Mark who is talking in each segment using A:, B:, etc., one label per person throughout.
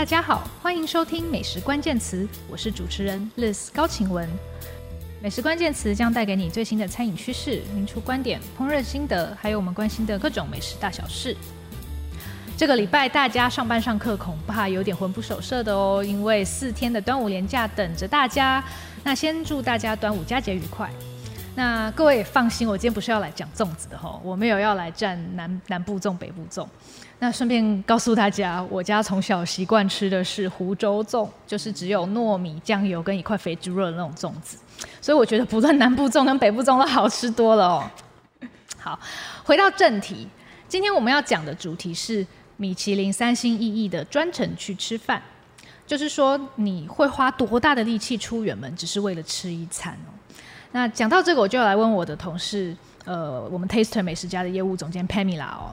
A: 大家好，欢迎收听美食关键词，我是主持人 Liz 高晴雯。美食关键词将带给你最新的餐饮趋势、名厨观点、烹饪心得，还有我们关心的各种美食大小事。这个礼拜大家上班上课恐怕有点魂不守舍的哦，因为四天的端午连假等着大家。那先祝大家端午佳节愉快。那各位放心，我今天不是要来讲粽子的吼，我没有要来占南南部粽、北部粽。那顺便告诉大家，我家从小习惯吃的是湖州粽，就是只有糯米、酱油跟一块肥猪肉的那种粽子。所以我觉得不论南部粽跟北部粽都好吃多了哦。好，回到正题，今天我们要讲的主题是。米其林三星意义的专程去吃饭，就是说你会花多大的力气出远门，只是为了吃一餐哦。那讲到这个，我就要来问我的同事，呃，我们 Taster 美食家的业务总监 Pamela 哦。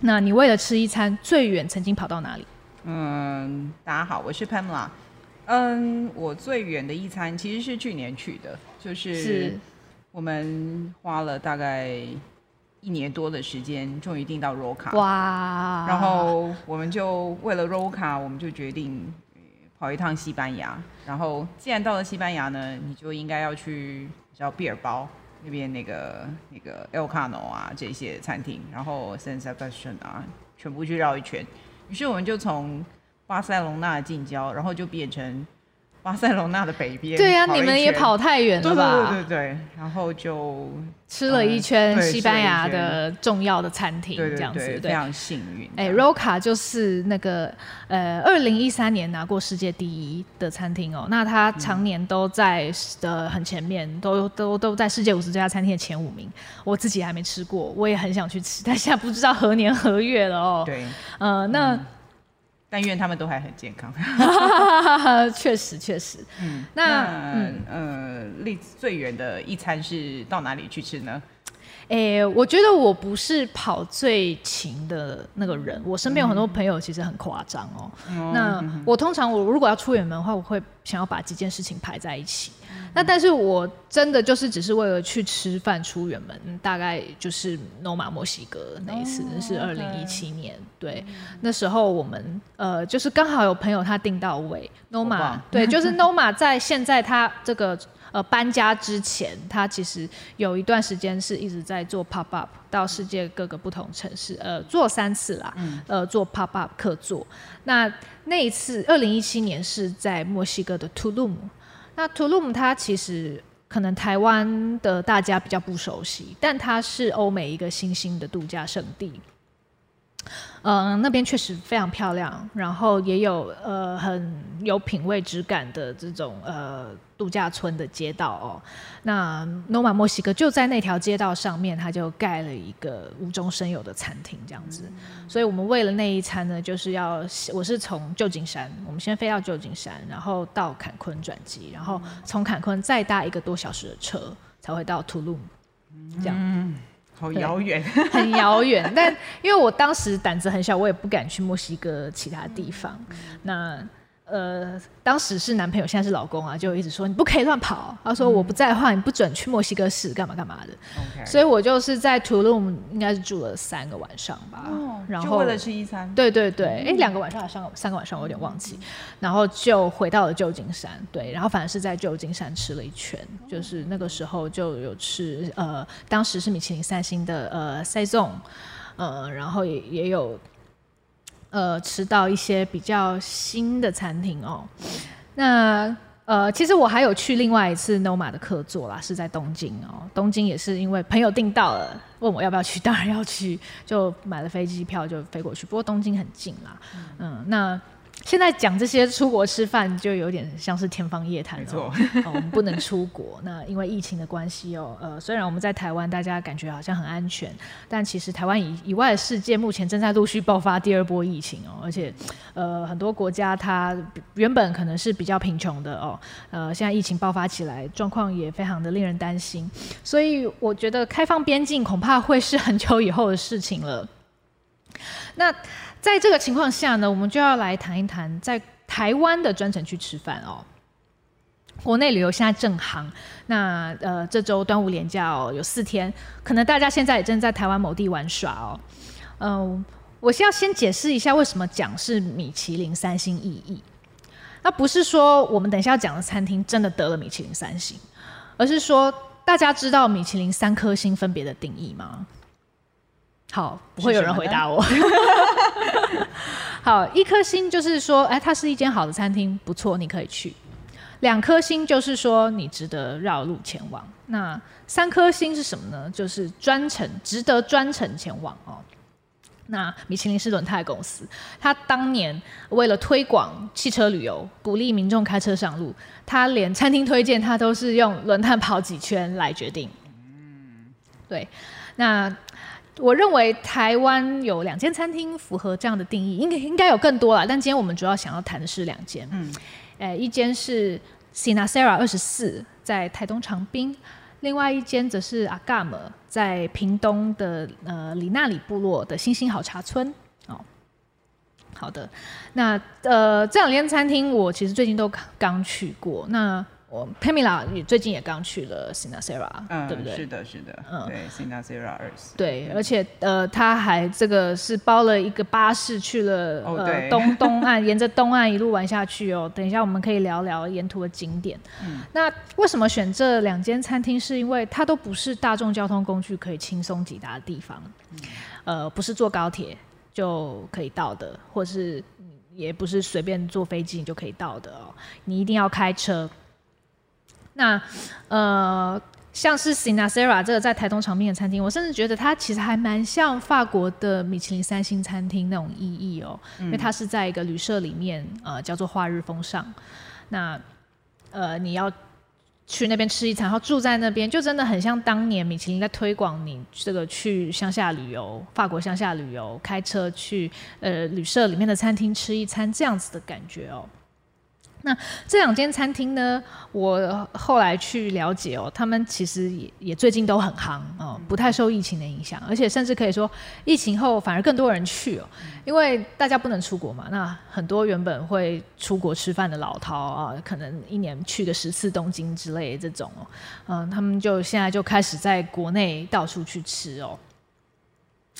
A: 那你为了吃一餐，最远曾经跑到哪里？
B: 嗯，大家好，我是 Pamela。嗯，我最远的一餐其实是去年去的，就是我们花了大概。一年多的时间，终于订到 Roca。哇！然后我们就为了 Roca，我们就决定跑一趟西班牙。然后既然到了西班牙呢，你就应该要去叫毕尔包那边那个那个 Elcano 啊这些餐厅，然后 s e n s e b a s t i o n 啊，全部去绕一圈。于是我们就从巴塞隆纳近郊，然后就变成。巴塞罗那的北边，
A: 对呀、啊，你们也跑太远了吧？
B: 对对对对对，然后就
A: 吃了一圈西班牙的重要的餐厅，这样子，对，
B: 非常幸运。
A: 哎，Roca 就是那个呃，二零一三年拿过世界第一的餐厅哦，那他常年都在的很前面，嗯、都都都在世界五十最佳餐厅的前五名。我自己还没吃过，我也很想去吃，但现在不知道何年何月了哦。
B: 对，
A: 呃，那。嗯
B: 但愿他们都还很健康。
A: 确实确实。
B: 嗯，那嗯呃，离最远的一餐是到哪里去吃呢？
A: 哎、欸，我觉得我不是跑最勤的那个人，我身边有很多朋友其实很夸张哦。嗯、那我通常我如果要出远门的话，我会想要把几件事情排在一起。那但是我真的就是只是为了去吃饭出远门，大概就是 Noma 墨西哥那一次，哦、是二零一七年。对，嗯、那时候我们呃就是刚好有朋友他订到位 Noma，对，就是 Noma 在现在他这个呃搬家之前，他其实有一段时间是一直在做 pop up 到世界各个不同城市，呃做三次啦，嗯、呃做 pop up 客座。那那一次二零一七年是在墨西哥的 Tulum。那 Tulum 它其实可能台湾的大家比较不熟悉，但它是欧美一个新兴的度假胜地。嗯，那边确实非常漂亮，然后也有呃很有品味质感的这种呃度假村的街道哦。那 Noma 墨西哥就在那条街道上面，它就盖了一个无中生有的餐厅这样子。嗯、所以我们为了那一餐呢，就是要我是从旧金山，我们先飞到旧金山，然后到坎昆转机，然后从坎昆再搭一个多小时的车才会到 Tulum 这样。嗯
B: 好遥远，
A: 很遥远。但因为我当时胆子很小，我也不敢去墨西哥其他地方。那。呃，当时是男朋友，现在是老公啊，就一直说你不可以乱跑。他说我不在的话，你不准去墨西哥市干嘛干嘛的。Okay. 所以我就是在 Tulum 应该是住了三个晚上吧。
B: 哦，然后就为了吃一餐。
A: 对对对，哎、嗯，两个晚上还是三个三个晚上，我有点忘记。嗯、然后就回到了旧金山，对，然后反而是在旧金山吃了一圈，就是那个时候就有吃呃，当时是米其林三星的呃 Saison 呃，然后也也有。呃，吃到一些比较新的餐厅哦。那呃，其实我还有去另外一次 Noma 的客座啦，是在东京哦。东京也是因为朋友订到了，问我要不要去，当然要去，就买了飞机票就飞过去。不过东京很近啦，嗯，嗯，那。现在讲这些出国吃饭就有点像是天方夜谭了。没错，哦，我们不能出国。那因为疫情的关系哦，呃，虽然我们在台湾，大家感觉好像很安全，但其实台湾以以外的世界目前正在陆续爆发第二波疫情哦，而且呃很多国家它原本可能是比较贫穷的哦，呃现在疫情爆发起来，状况也非常的令人担心，所以我觉得开放边境恐怕会是很久以后的事情了。那。在这个情况下呢，我们就要来谈一谈在台湾的专程去吃饭哦。国内旅游现在正夯，那呃这周端午连假哦有四天，可能大家现在也正在台湾某地玩耍哦。嗯、我先要先解释一下为什么讲是米其林三星意义。那不是说我们等一下要讲的餐厅真的得了米其林三星，而是说大家知道米其林三颗星分别的定义吗？好，不会有人回答我。好，一颗星就是说，哎，它是一间好的餐厅，不错，你可以去。两颗星就是说你值得绕路前往。那三颗星是什么呢？就是专程，值得专程前往哦。那米其林是轮胎公司，他当年为了推广汽车旅游，鼓励民众开车上路，他连餐厅推荐他都是用轮胎跑几圈来决定。对，那我认为台湾有两间餐厅符合这样的定义，应该应该有更多啦，但今天我们主要想要谈的是两间。嗯，诶，一间是 Sinasera 二十四，在台东长滨。另外一间则是阿嘎姆，在屏东的呃里纳里部落的星星好茶村哦。好的，那呃这两间餐厅我其实最近都刚去过。那我 Pamela 你最近也刚去了 Sinasera，嗯，对不对？
B: 是的，是的，嗯，对十。
A: 对，而且呃，他还这个是包了一个巴士去了呃东 东岸，沿着东岸一路玩下去哦。等一下我们可以聊聊沿途的景点。嗯，那为什么选这两间餐厅？是因为它都不是大众交通工具可以轻松抵达的地方，嗯，呃，不是坐高铁就可以到的，或是也不是随便坐飞机你就可以到的哦，你一定要开车。那呃，像是 Sinasera 这个在台东长滨的餐厅，我甚至觉得它其实还蛮像法国的米其林三星餐厅那种意义哦，因为它是在一个旅社里面，呃，叫做花日风尚。那呃，你要去那边吃一餐，然后住在那边，就真的很像当年米其林在推广你这个去乡下旅游，法国乡下旅游，开车去呃旅社里面的餐厅吃一餐这样子的感觉哦。那这两间餐厅呢，我后来去了解哦，他们其实也也最近都很夯哦，不太受疫情的影响，而且甚至可以说疫情后反而更多人去哦，因为大家不能出国嘛，那很多原本会出国吃饭的老饕啊，可能一年去个十次东京之类的这种哦，嗯，他们就现在就开始在国内到处去吃哦。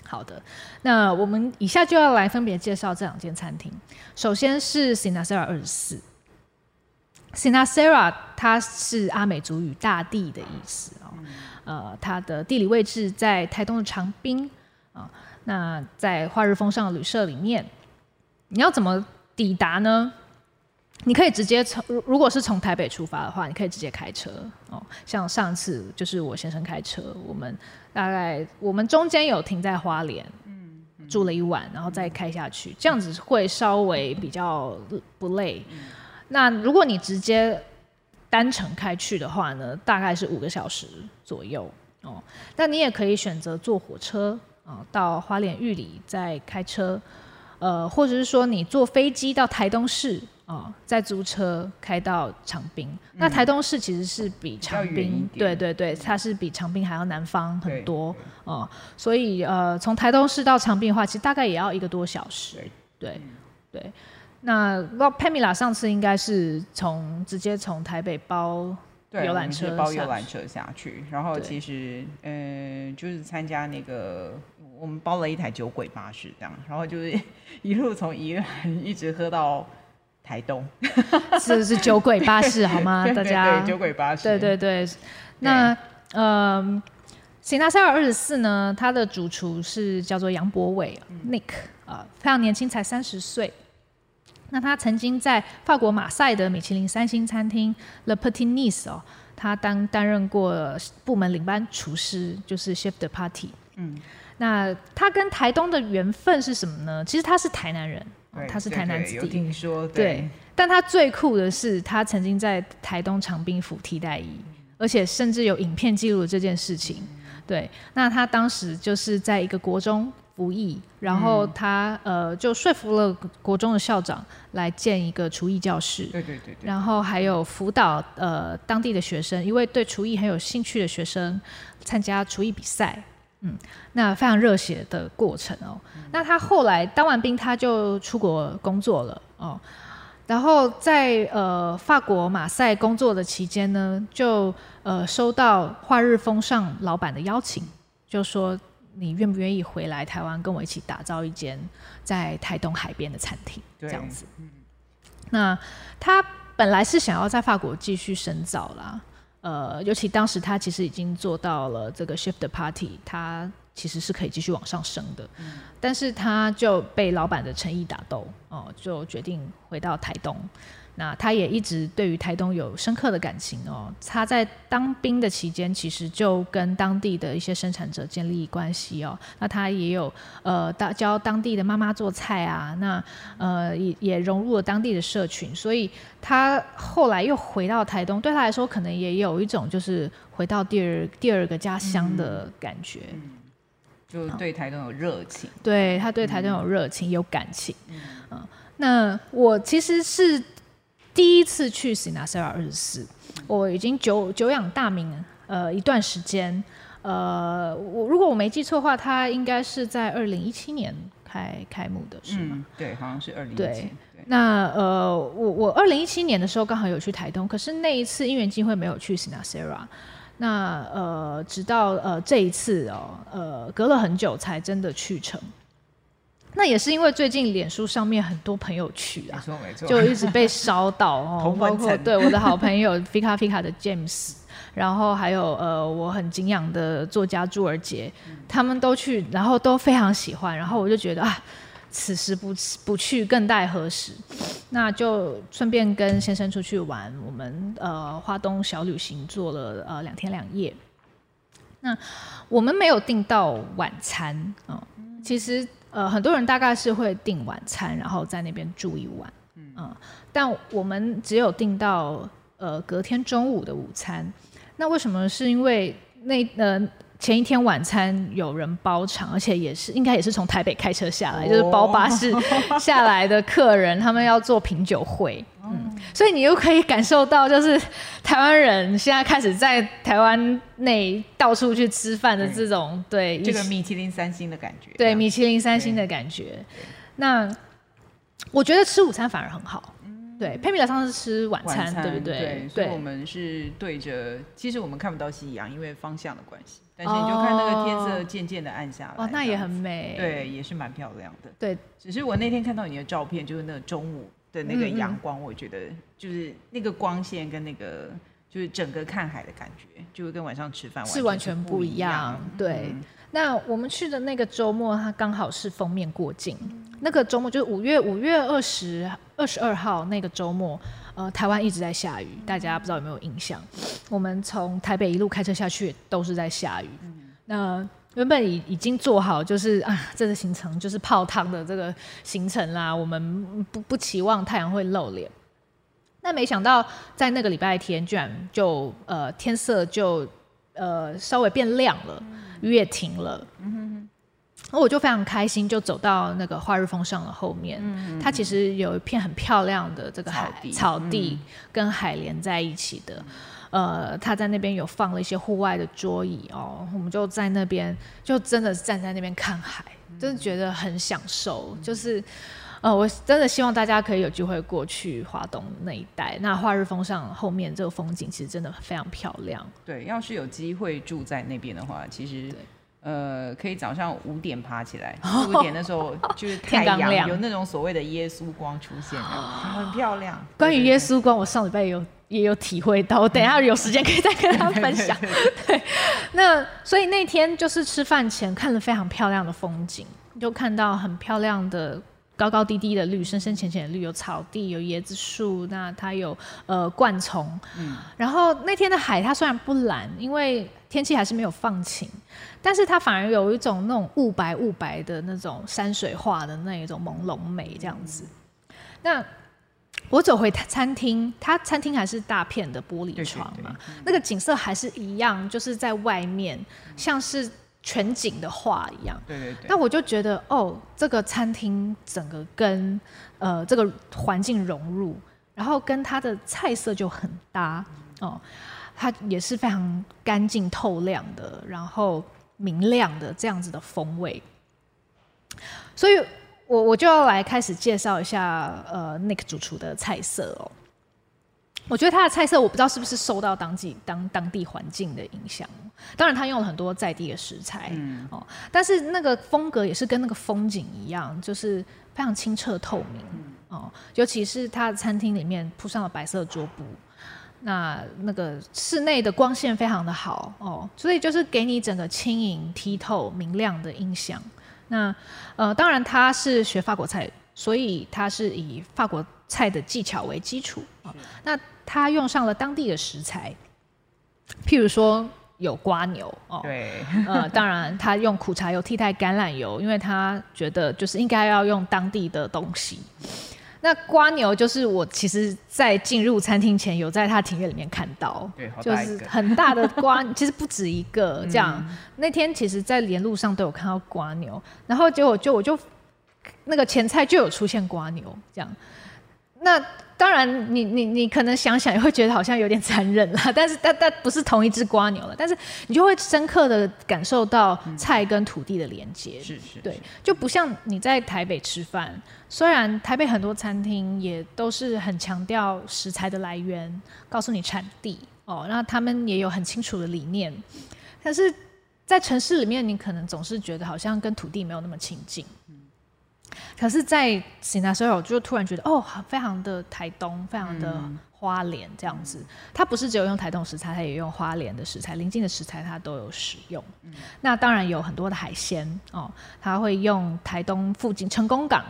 A: 好的，那我们以下就要来分别介绍这两间餐厅，首先是 Sinasera 二十四。Sinasera 它是阿美族语“大地”的意思哦，呃，它的地理位置在台东的长滨啊。那在花日风尚旅社里面，你要怎么抵达呢？你可以直接从，如果是从台北出发的话，你可以直接开车哦。像上次就是我先生开车，我们大概我们中间有停在花莲，住了一晚，然后再开下去，这样子会稍微比较不累。那如果你直接单程开去的话呢，大概是五个小时左右哦。那你也可以选择坐火车啊、哦，到花莲玉里再开车，呃，或者是说你坐飞机到台东市啊、哦，再租车开到长滨。嗯、那台东市其实是比长滨，对对对，它是比长滨还要南方很多哦。所以呃，从台东市到长滨的话，其实大概也要一个多小时。对对。对那 Pamela 上次应该是从直接从台北包游览
B: 车，包游览车下去，然后其实嗯、呃，就是参加那个我们包了一台酒鬼巴士这样，然后就是 一路从宜兰一直喝到台东，
A: 是是酒鬼巴士好吗？大家对
B: 酒鬼巴士，
A: 对对对。那呃，Sinasera 二十四呢，他的主厨是叫做杨博伟、嗯、Nick 啊、呃，非常年轻，才三十岁。那他曾经在法国马赛的米其林三星餐厅 Le Petit Nice 哦，他当担任过部门领班厨师，就是 Chef de Partie。嗯，那他跟台东的缘分是什么呢？其实他是台南人，哦、他是台南子弟。
B: 有听说。对，
A: 对。但他最酷的是，他曾经在台东长滨府替代役，而且甚至有影片记录这件事情。对，那他当时就是在一个国中。服役，然后他、嗯、呃就说服了国中的校长来建一个厨艺教室，
B: 对对对，对，
A: 然后还有辅导呃当地的学生，一位对厨艺很有兴趣的学生参加厨艺比赛，嗯，那非常热血的过程哦。嗯、那他后来当完兵，他就出国工作了哦，然后在呃法国马赛工作的期间呢，就呃收到华日风尚老板的邀请，就说。你愿不愿意回来台湾跟我一起打造一间在台东海边的餐厅？这样子。嗯、那他本来是想要在法国继续深造啦，呃，尤其当时他其实已经做到了这个 shift partie，他其实是可以继续往上升的。嗯、但是他就被老板的诚意打动，哦、呃，就决定回到台东。那他也一直对于台东有深刻的感情哦。他在当兵的期间，其实就跟当地的一些生产者建立关系哦。那他也有呃当教当地的妈妈做菜啊。那呃也也融入了当地的社群，所以他后来又回到台东，对他来说可能也有一种就是回到第二第二个家乡的感觉。嗯，
B: 就对台东有热情。
A: 对，他对台东有热情，有感情。嗯，那我其实是。第一次去 Sinasera 二十四，我已经久久仰大名呃一段时间，呃，我如果我没记错的话，它应该是在二零一七年开开幕的，是吗？
B: 嗯，对，好像是二零一七。
A: 对，那呃，我我二零一七年的时候刚好有去台东，可是那一次因缘机会没有去 Sinasera，那呃，直到呃这一次哦，呃，隔了很久才真的去成。那也是因为最近脸书上面很多朋友去啊，
B: 没错没错，
A: 就一直被烧到 哦，包括对我的好朋友 Fika Fika 的 James，然后还有呃我很敬仰的作家朱尔杰，嗯、他们都去，然后都非常喜欢，然后我就觉得啊，此时不不去更待何时？那就顺便跟先生出去玩，我们呃花东小旅行做了呃两天两夜。那我们没有订到晚餐啊、呃，其实。呃，很多人大概是会订晚餐，然后在那边住一晚，嗯、呃，但我们只有订到呃隔天中午的午餐。那为什么？是因为那呃。前一天晚餐有人包场，而且也是应该也是从台北开车下来，就是包巴士 下来的客人，他们要做品酒会，嗯，所以你又可以感受到，就是台湾人现在开始在台湾内到处去吃饭的这种，对，
B: 这个米其林三星的感觉，
A: 对，米其林三星的感觉。那我觉得吃午餐反而很好。对，佩米拉上次吃晚餐，晚餐对不对？对，
B: 所以我们是对着，其实我们看不到夕阳，因为方向的关系。但是你就看那个天色渐渐的暗下来，
A: 哦，那也很美。
B: 对，也是蛮漂亮的。
A: 对，
B: 只是我那天看到你的照片，就是那个中午的那个阳光，嗯嗯，我觉得就是那个光线跟那个就是整个看海的感觉，就会跟晚上吃饭
A: 是完全不一样。对。嗯那我们去的那个周末，它刚好是封面过境。那个周末就是五月五月二十二十二号那个周末，呃，台湾一直在下雨，大家不知道有没有印象？我们从台北一路开车下去都是在下雨。那原本已已经做好就是啊，这个行程就是泡汤的这个行程啦，我们不不期望太阳会露脸。那没想到在那个礼拜天，居然就呃天色就呃稍微变亮了。雨也停了，嗯哼哼，那我就非常开心，就走到那个花日风尚的后面。它其实有一片很漂亮的这个海草地，草地跟海连在一起的。嗯、呃，他在那边有放了一些户外的桌椅哦，我们就在那边就真的站在那边看海，真的觉得很享受。就是呃，我真的希望大家可以有机会过去华东那一带。那华日风尚后面这个风景其实真的非常漂亮。
B: 对，要是有机会住在那边的话，其实呃，可以早上五点爬起来，五点的时候就是太阳有那种所谓的耶稣光出现，很漂亮。
A: 关于耶稣光，我上礼拜也有也有体会到，我等一下有时间可以再跟他分享。对，那所以那天就是吃饭前看了非常漂亮的风景，就看到很漂亮的。高高低低的绿，深深浅浅的绿，有草地，有椰子树，那它有呃灌丛。嗯，然后那天的海，它虽然不蓝，因为天气还是没有放晴，但是它反而有一种那种雾白雾白的那种山水画的那一种朦胧美，这样子。嗯、那我走回餐厅，它餐厅还是大片的玻璃窗嘛，对对对，那个景色还是一样，就是在外面，像是。全景的画一样，
B: 对对对。
A: 那我就觉得，哦，这个餐厅整个跟呃这个环境融入，然后跟它的菜色就很搭哦，它也是非常干净透亮的，然后明亮的这样子的风味。所以我我就要来开始介绍一下呃 Nick 主厨的菜色哦。我觉得它的菜色我不知道是不是受到当地当当地环境的影响。当然，它用了很多在地的食材，嗯、哦，但是那个风格也是跟那个风景一样，就是非常清澈透明，哦，尤其是它的餐厅里面铺上了白色桌布，那那个室内的光线非常的好，哦，所以就是给你整个轻盈、剔透、明亮的印象。那呃，当然他是学法国菜，所以他是以法国菜的技巧为基础啊、哦。那他用上了当地的食材，譬如说。有瓜牛哦，
B: 对，
A: 呃，当然他用苦茶油替代橄榄油，因为他觉得就是应该要用当地的东西。那瓜牛就是我其实，在进入餐厅前有在他庭院里面看到，
B: 对，
A: 就是很大的瓜，其实不止一个这样。嗯、那天其实，在连路上都有看到瓜牛，然后结果就我就那个前菜就有出现瓜牛这样，那。当然，你你你可能想想也会觉得好像有点残忍了，但是但但不是同一只瓜牛了，但是你就会深刻的感受到菜跟土地的连接，
B: 是是，
A: 对，就不像你在台北吃饭，虽然台北很多餐厅也都是很强调食材的来源，告诉你产地哦，那他们也有很清楚的理念，但是在城市里面，你可能总是觉得好像跟土地没有那么亲近。可是，在 Signasera 我就突然觉得，哦，非常的台东，非常的花莲这样子。它不是只有用台东食材，它也用花莲的食材，邻近的食材它都有使用。那当然有很多的海鲜哦，它会用台东附近成功港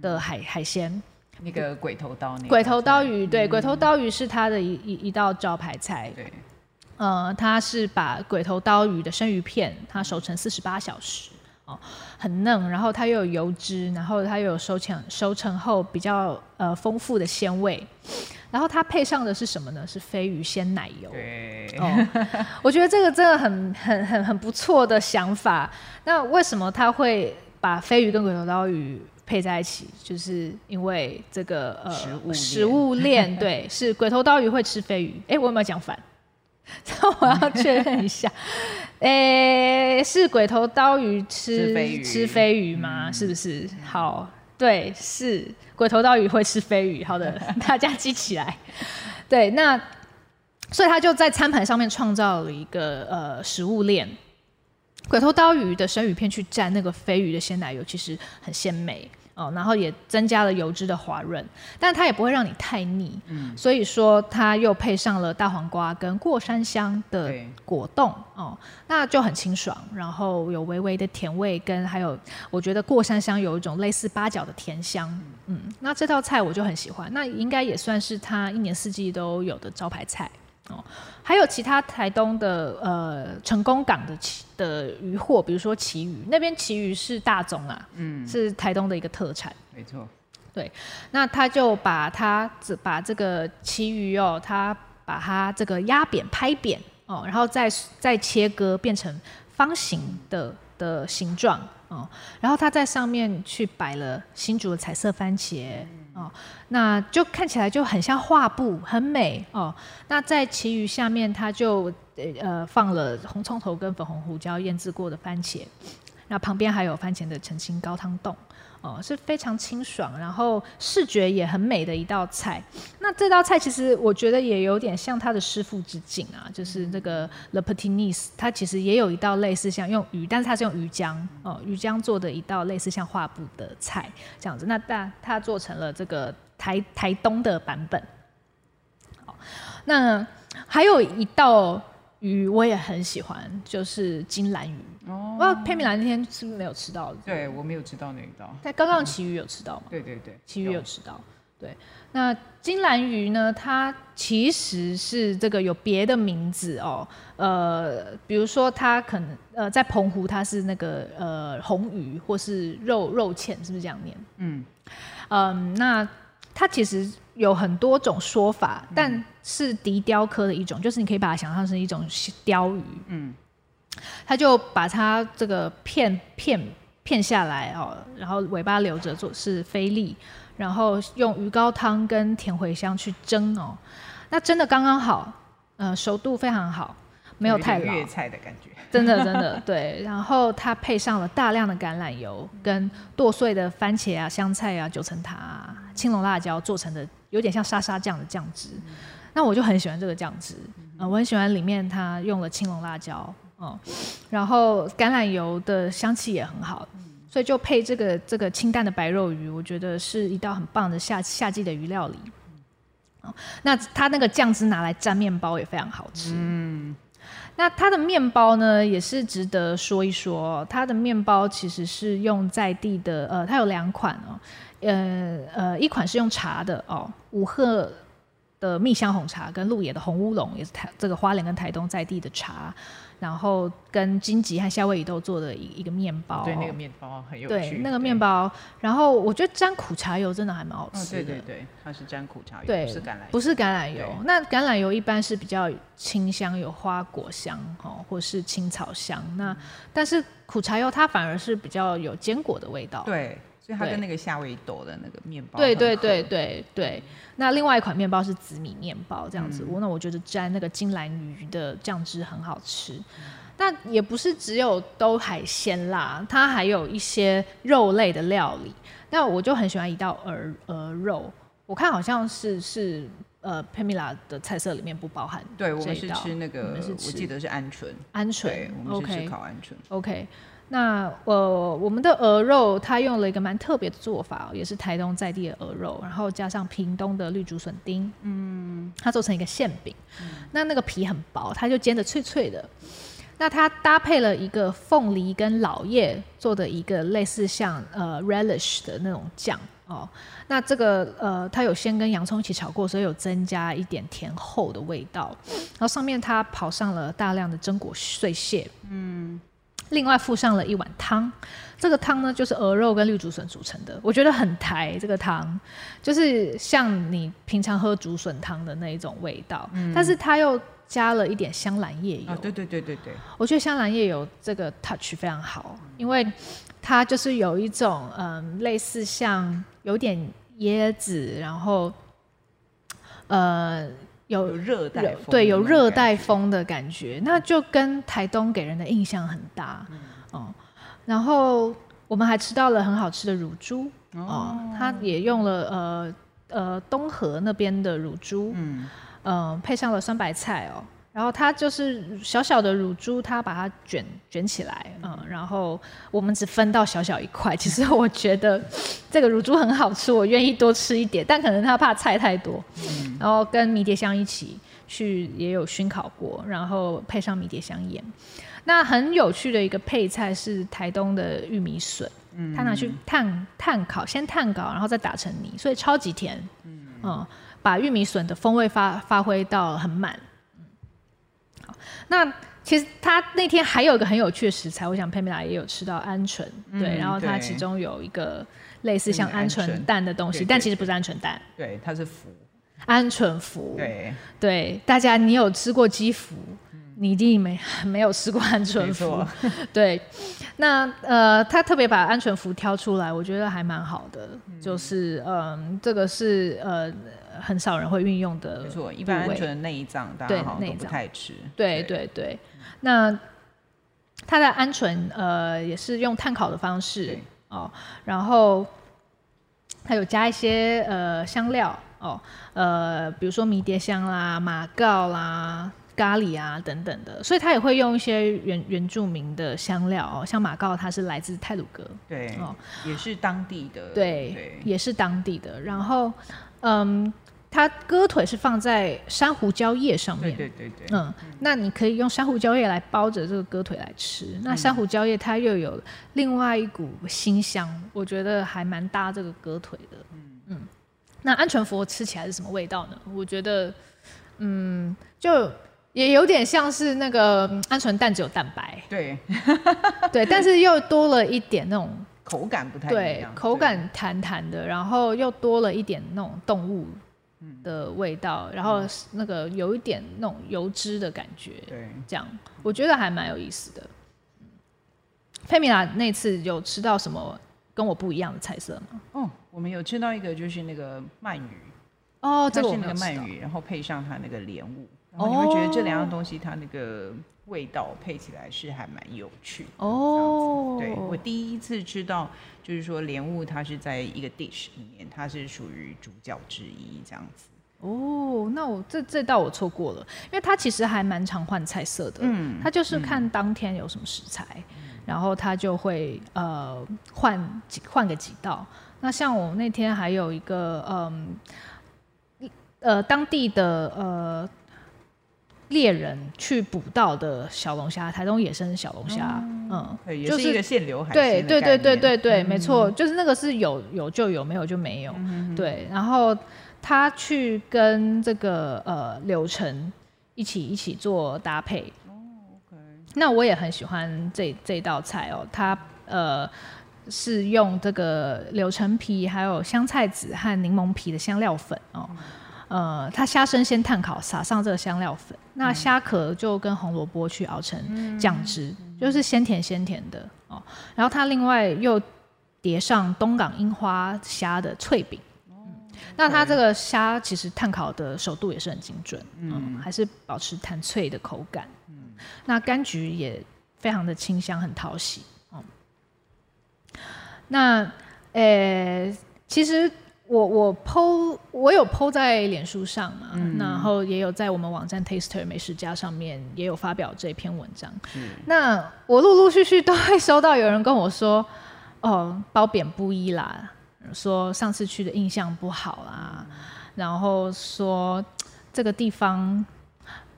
A: 的海海鲜，
B: 那个鬼头刀，
A: 鬼头刀鱼，对，鬼头刀鱼是它的一一一道招牌菜。对，呃，它是把鬼头刀鱼的生鱼片，它熟成四十八小时。哦，很嫩，然后它又有油脂，然后它又有收成收成后比较呃丰富的鲜味，然后它配上的是什么呢？是飞鱼鲜奶油。对，哦，我觉得这个真的很很很很不错的想法。那为什么他会把飞鱼跟鬼头刀鱼配在一起？就是因为这个呃食物食物链，对，是鬼头刀鱼会吃飞鱼。哎，我有没有讲反？那我要确认一下。诶、欸，是鬼头刀鱼吃吃飞鱼，吃飞鱼吗？嗯？是不是？好，对，是鬼头刀鱼会吃飞鱼。好的，大家记起来。对，那所以他就在餐盘上面创造了一个呃食物链，鬼头刀鱼的生鱼片去蘸那个飞鱼的鲜奶油，其实很鲜美。哦，然后也增加了油脂的滑润，但它也不会让你太腻。嗯，所以说它又配上了大黄瓜跟过山香的果冻哦，那就很清爽，然后有微微的甜味，跟还有我觉得过山香有一种类似八角的甜香。嗯，那这道菜我就很喜欢，那应该也算是它一年四季都有的招牌菜。哦，还有其他台东的呃成功港的的鱼货，比如说旗鱼，那边旗鱼是大宗啊，嗯，是台东的一个特产，
B: 没错。
A: 对，那他就把它这把这个旗鱼哦，他把它这个压扁拍扁哦，然后再再切割变成方形的的形状哦，然后他在上面去摆了新竹的彩色番茄。哦，那就看起来就很像画布，很美哦。那在其余下面，它就呃放了红葱头跟粉红胡椒腌制过的番茄，那旁边还有番茄的澄清高汤冻。哦，是非常清爽，然后视觉也很美的一道菜。那这道菜其实我觉得也有点像他的师傅致敬啊，就是这个 Le Petit Nice，它其实也有一道类似像用鱼，但是它是用鱼浆哦，鱼浆做的一道类似像画布的菜这样子。那但它做成了这个台台东的版本。好，那还有一道。鱼我也很喜欢，就是金兰鱼。哦，我佩米兰那天是不是没有吃到？
B: 对，我没有吃到那一道。
A: 在刚刚旗鱼有吃到吗？
B: 对对对，
A: 旗鱼有吃到。对，那金兰鱼呢？它其实是这个有别的名字哦。呃，比如说它可能呃在澎湖它是那个呃红鱼，或是肉肉芡，是不是这样念？嗯嗯，那。它其实有很多种说法，但是笛雕科的一种，就是你可以把它想象成一种雕鱼。嗯，它就把它这个片片片下来哦，然后尾巴留着做是菲力，然后用鱼膏汤跟甜茴香去蒸哦，那蒸的刚刚好，呃，熟度非常好，没有太老。
B: 粤菜的感觉。
A: 真的真的对，然后它配上了大量的橄榄油跟剁碎的番茄啊、香菜啊、九层塔啊、青龙辣椒做成的，有点像沙沙酱的酱汁。那我就很喜欢这个酱汁，嗯、呃，我很喜欢里面它用了青龙辣椒，嗯，然后橄榄油的香气也很好，嗯、所以就配这个这个清淡的白肉鱼，我觉得是一道很棒的夏夏季的鱼料理。嗯、那它那个酱汁拿来沾面包也非常好吃，嗯。那它的面包呢，也是值得说一说。它的面包其实是用在地的，呃，它有两款哦，呃呃，一款是用茶的哦，五鹤的蜜香红茶跟鹿野的红乌龙，也是台这个花莲跟台东在地的茶。然后跟金桔和夏威夷豆做的一一个面包，
B: 对，那个面包很有趣。
A: 对，那个面包，然后我觉得沾苦茶油真的还蛮好吃的。
B: 对对对，它是沾苦茶油，
A: 对，
B: 不是橄榄油。
A: 不是橄榄油，那橄榄油一般是比较清香，有花果香哦，或是青草香。那但是苦茶油它反而是比较有坚果的味道。
B: 对。所以它跟那个夏威夷豆的那个面包，
A: 对对对对对。那另外一款面包是紫米面包，这样子。我、嗯、那我觉得沾那个金兰鱼的酱汁很好吃。那、嗯、也不是只有都海鲜啦，它还有一些肉类的料理。那我就很喜欢一道鹅鹅肉，我看好像是是呃 Pamela 的菜色里面不包含。
B: 对，我们是吃那个，我记得是鹌鹑。
A: 鹌鹑，
B: 我们是吃烤鹌鹑。
A: OK。那呃，我们的鹅肉它用了一个蛮特别的做法，也是台东在地的鹅肉，然后加上屏东的绿竹笋丁，嗯，它做成一个馅饼，嗯、那那个皮很薄，它就煎的脆脆的。那它搭配了一个凤梨跟老叶做的一个类似像呃 relish 的那种酱哦。那这个呃，它有先跟洋葱一起炒过，所以有增加一点甜厚的味道。然后上面它跑上了大量的榛果碎屑，嗯。另外附上了一碗汤，这个汤呢就是鹅肉跟绿竹笋组成的，我觉得很台。这个汤就是像你平常喝竹笋汤的那一种味道，嗯、但是它又加了一点香兰叶油。啊、对
B: 对对对对，
A: 我觉得香兰叶油这个 touch 非常好，因为它就是有一种嗯类似像有点椰子，然后呃。有热带风，对，有热带风的感觉，那就跟台东给人的印象很大，然后我们还吃到了很好吃的乳猪，哦，它也用了呃呃东河那边的乳猪，嗯，呃，配上了酸白菜哦。然后它就是小小的乳猪，它把它卷卷起来，嗯，然后我们只分到小小一块。其实我觉得这个乳猪很好吃，我愿意多吃一点，但可能他怕菜太多。嗯，然后跟迷迭香一起去也有熏烤过，然后配上迷迭香盐。那很有趣的一个配菜是台东的玉米笋，嗯，它拿去炭炭烤，先炭烤，然后再打成泥，所以超级甜。嗯，嗯，把玉米笋的风味发发挥到很满。那其实他那天还有一个很有趣的食材，我想 Pamela 也有吃到鹌鹑，嗯、对，然后它其中有一个类似像鹌鹑。蛋的东西，但其实不是鹌鹑蛋，
B: 对，它是麸，
A: 鹌鹑麸，
B: 对，
A: 对，大家你有吃过鸡麸？你一定没没有吃过鹌鹑麸，对，那呃，他特别把鹌鹑麸挑出来，我觉得还蛮好的，嗯、就是嗯、呃，这个是呃很少人会运用的，
B: 没错，一般鹌鹑的内脏大家好像都不太吃，
A: 对对。对，那它的鹌鹑呃也是用炭烤的方式哦，然后它有加一些呃香料哦，呃比如说迷迭香啦、马告啦。咖喱啊等等的，所以他也会用一些原原住民的香料哦，像马告，它是来自泰鲁格，
B: 对，哦，也是当地的，
A: 对，对。也是当地的。然后，嗯，它鸽腿是放在珊瑚礁叶上面，
B: 对对对，
A: 嗯，那你可以用珊瑚礁叶来包着这个鸽腿来吃。嗯、那珊瑚礁叶它又有另外一股辛香，我觉得还蛮搭这个鸽腿的。嗯嗯，那鹌鹑佛吃起来是什么味道呢？我觉得，嗯，就。也有点像是那个鹌鹑蛋，只有蛋白，
B: 对，
A: 对，但是又多了一点那种
B: 口感不太一样，
A: 对，口感弹弹的，然后又多了一点那种动物的味道，然后那个有一点那种油脂的感觉，对，这样我觉得还蛮有意思的。佩米拉那次有吃到什么跟我不一样的菜色吗？
B: 哦，我们有吃到一个就是那个鳗鱼，
A: 哦，这个
B: 是那个鳗鱼，然后配上它那个莲雾。然后你会觉得这两样东西它那个味道配起来是还蛮有趣的哦。对，我第一次知道，就是说莲雾它是在一个 dish 里面，它是属于主角之一这样子。
A: 哦，那我这这道我错过了，因为它其实还蛮常换菜色的。嗯，他就是看当天有什么食材，嗯、然后它就会呃换几换个几道。那像我那天还有一个嗯呃，呃当地的呃猎人去捕到的小龙虾，台东野生小龙虾，嗯，
B: 也是一个限流。
A: 对对对对对对，没错，就是那个是有有就有，没有就没有。嗯、对，然后。他去跟这个呃柳橙一起一起做搭配，哦，OK，那我也很喜欢这这道菜哦。它呃是用这个柳橙皮、还有香菜籽和柠檬皮的香料粉哦。呃，它虾身先炭烤，撒上这个香料粉。那虾壳就跟红萝卜去熬成酱汁，就是鲜甜鲜甜的哦。然后它另外又叠上东港樱花虾的脆饼。那它这个虾其实炭烤的熟度也是很精准，嗯，嗯，还是保持弹脆的口感，嗯，那柑橘也非常的清香，很讨喜，嗯。那，呃、欸，其实我我 po 我有 po 在脸书上嘛，嗯，然后也有在我们网站 Taster 美食家上面也有发表这篇文章。嗯，那我陆陆续续都会收到有人跟我说，哦，褒贬不一啦。说上次去的印象不好啦，然后说这个地方，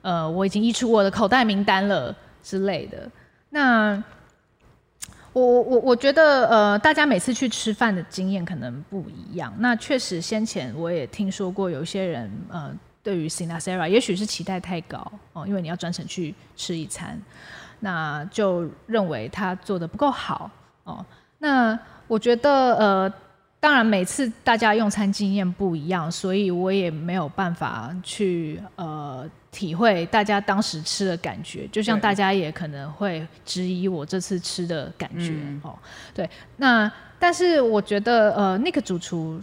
A: 呃，我已经溢出我的口袋名单了之类的。那我我我觉得，呃，大家每次去吃饭的经验可能不一样。那确实先前我也听说过，有些人呃，对于 Sinasera 也许是期待太高哦，因为你要专程去吃一餐，那就认为他做的不够好哦。那我觉得，呃。当然，每次大家用餐经验不一样，所以我也没有办法去呃体会大家当时吃的感觉。就像大家也可能会质疑我这次吃的感觉、嗯、哦。对，那但是我觉得呃那个主厨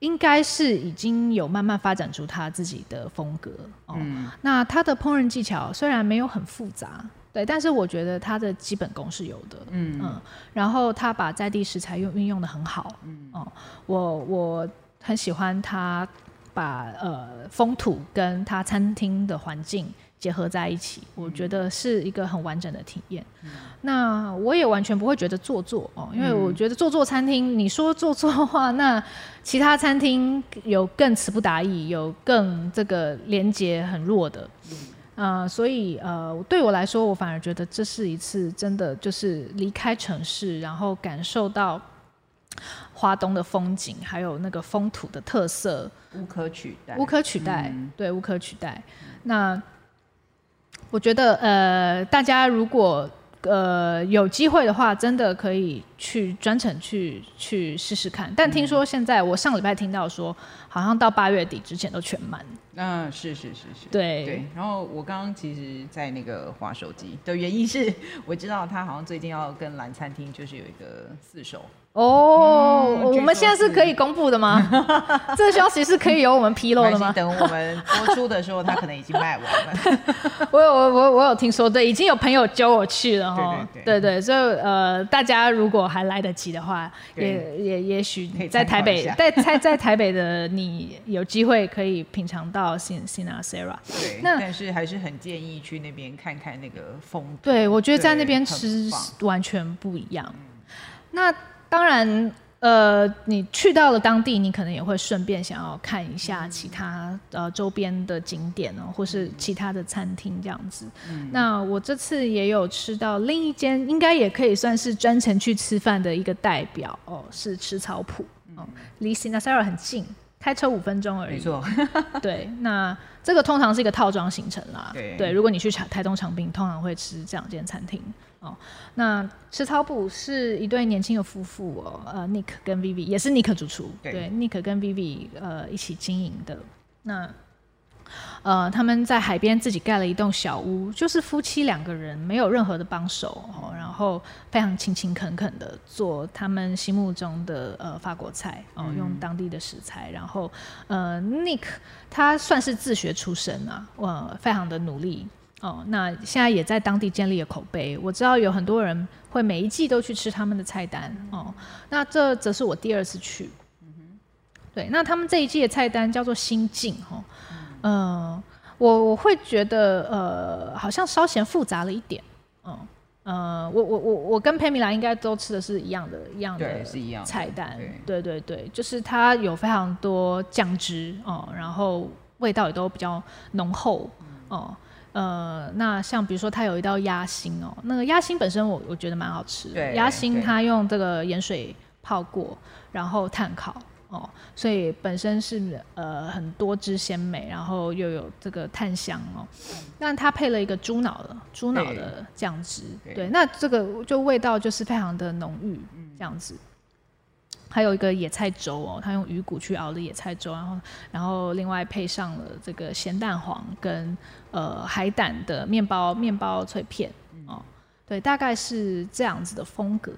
A: 应该是已经有慢慢发展出他自己的风格哦。嗯、那他的烹饪技巧虽然没有很复杂。对，但是我觉得他的基本功是有的，嗯嗯，然后他把在地食材用运用的很好，嗯哦，我我很喜欢他把呃风土跟他餐厅的环境结合在一起，我觉得是一个很完整的体验。嗯、那我也完全不会觉得做作哦，因为我觉得做作餐厅，你说做作的话，那其他餐厅有更词不达意，有更这个连接很弱的。呃，所以呃，对我来说，我反而觉得这是一次真的就是离开城市，然后感受到花东的风景，还有那个风土的特色，
B: 无可取代，
A: 无可取代，嗯、对，无可取代。嗯、那我觉得呃，大家如果呃有机会的话，真的可以去专程去去试试看。但听说现在，我上礼拜听到说，好像到八月底之前都全满。
B: 嗯，是是是是，
A: 对
B: 对。然后我刚刚其实，在那个划手机的原因是，我知道他好像最近要跟蓝餐厅就是有一个四手。
A: 哦，嗯、我们现在是可以公布的吗？这个消息是可以由我们披露的吗？
B: 等我们播出的时候，他可能已经卖完了。
A: 我有我我我有听说，对，已经有朋友揪我去了哈。对对对，所以呃，大家如果还来得及的话，对也也也许在台北，在在在台北的你有机会可以品尝到 Sinasera。
B: 对，那但是还是很建议去那边看看那个风。
A: 对，我觉得在那边吃完全不一样。那当然，呃，你去到了当地，你可能也会顺便想要看一下其他呃周边的景点哦，或是其他的餐厅这样子。嗯、那我这次也有吃到另一间，应该也可以算是专程去吃饭的一个代表哦，是吃草埔哦，离 Sinasera 很近，开车五分钟而已。没错，对，那这个通常是一个套装行程啦。对，对，如果你去台台东长滨，通常会吃这两间餐厅。哦，那吃草补是一对年轻的夫妇哦，呃，Nick 跟 Vivi 也是 Nick 主厨，对，对，Nick 跟 Vivi 呃一起经营的。那呃他们在海边自己盖了一栋小屋，就是夫妻两个人没有任何的帮手哦，然后非常勤勤恳恳的做他们心目中的呃法国菜哦，用当地的食材，然后呃 Nick 他算是自学出身啊，呃，非常的努力。哦，那现在也在当地建立了口碑。我知道有很多人会每一季都去吃他们的菜单。哦，那这则是我第二次去。对，那他们这一季的菜单叫做心境哈，嗯、呃，我我会觉得呃，好像稍嫌复杂了一点，嗯。呃，我我我我跟佩米拉应该都吃的是一样的，一样的菜单，对对对，就是它有非常多酱汁哦，然后味道也都比较浓厚哦。呃，那像比如说它有一道鸭心哦，那个鸭心本身我我觉得蛮好吃的，鸭心它用这个盐水泡过，然后炭烤。哦，所以本身是呃很多汁鲜美，然后又有这个炭香哦。那它配了一个猪脑的猪脑的酱汁，对，对，那这个就味道就是非常的浓郁，这样子。还有一个野菜粥哦，他用鱼骨去熬的野菜粥，然后然后另外配上了这个咸蛋黄跟呃海胆的面包面包脆片哦，对，大概是这样子的风格。